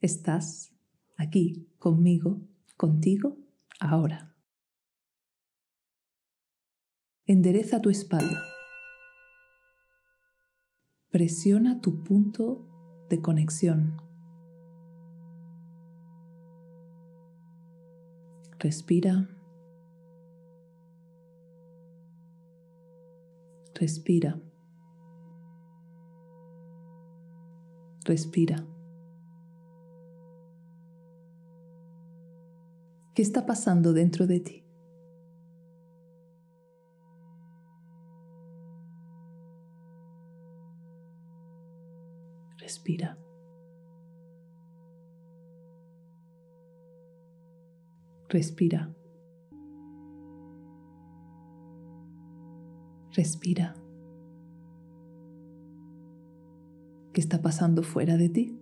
Estás aquí conmigo, contigo, ahora. Endereza tu espalda. Presiona tu punto de conexión. Respira. Respira. Respira. ¿Qué está pasando dentro de ti? Respira. Respira. Respira. ¿Qué está pasando fuera de ti?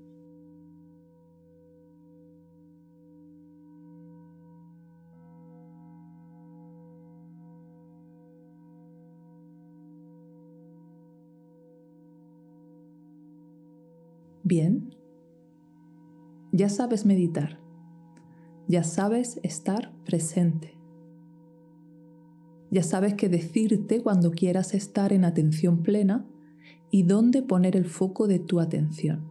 Bien, ya sabes meditar, ya sabes estar presente, ya sabes qué decirte cuando quieras estar en atención plena y dónde poner el foco de tu atención.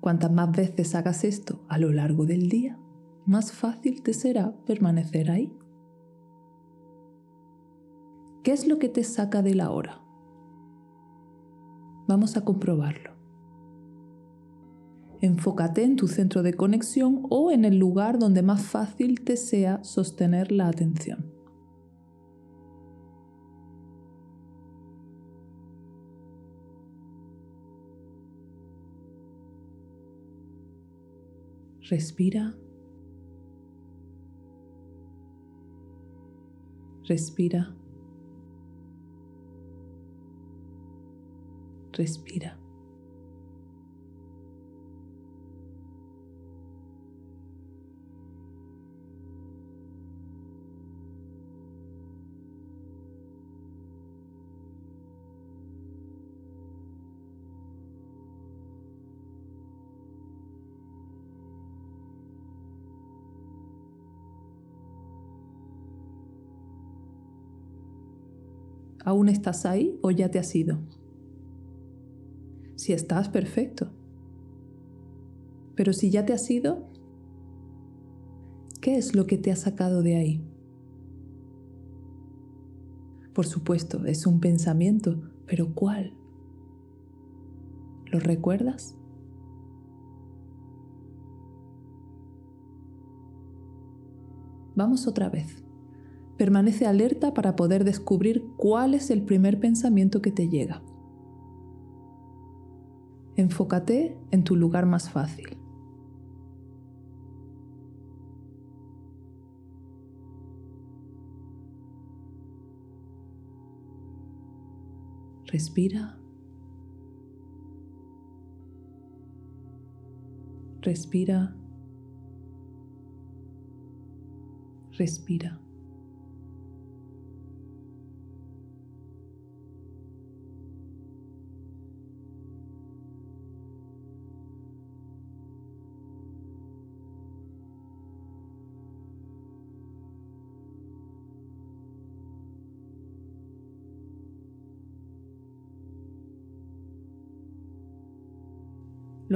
Cuantas más veces hagas esto a lo largo del día, más fácil te será permanecer ahí. ¿Qué es lo que te saca de la hora? Vamos a comprobarlo. Enfócate en tu centro de conexión o en el lugar donde más fácil te sea sostener la atención. Respira. Respira. Respira. ¿Aún estás ahí o ya te has ido? Si estás, perfecto. Pero si ya te has ido, ¿qué es lo que te ha sacado de ahí? Por supuesto, es un pensamiento, pero ¿cuál? ¿Lo recuerdas? Vamos otra vez. Permanece alerta para poder descubrir cuál es el primer pensamiento que te llega. Enfócate en tu lugar más fácil. Respira. Respira. Respira.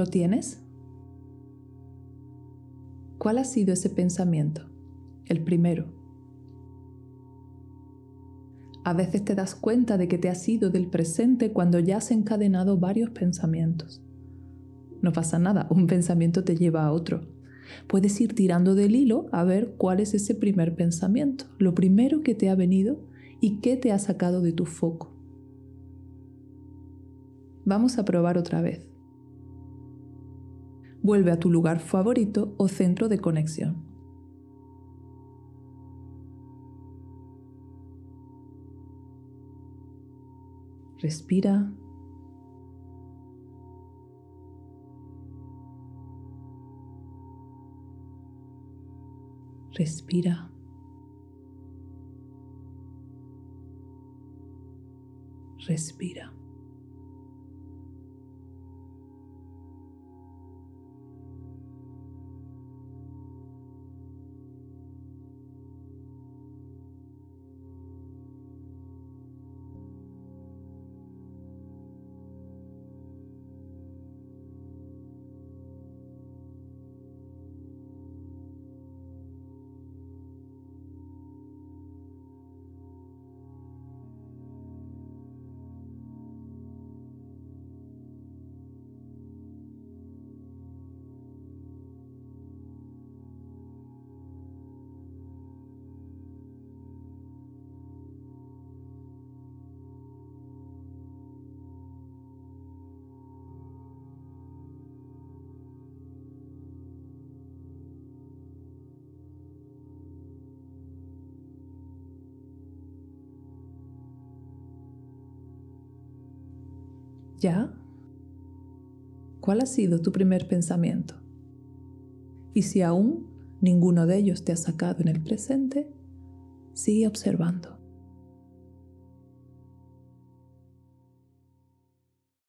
¿Lo tienes? ¿Cuál ha sido ese pensamiento? El primero. A veces te das cuenta de que te has ido del presente cuando ya has encadenado varios pensamientos. No pasa nada, un pensamiento te lleva a otro. Puedes ir tirando del hilo a ver cuál es ese primer pensamiento, lo primero que te ha venido y qué te ha sacado de tu foco. Vamos a probar otra vez. Vuelve a tu lugar favorito o centro de conexión. Respira. Respira. Respira. ¿Ya? ¿Cuál ha sido tu primer pensamiento? Y si aún ninguno de ellos te ha sacado en el presente, sigue observando.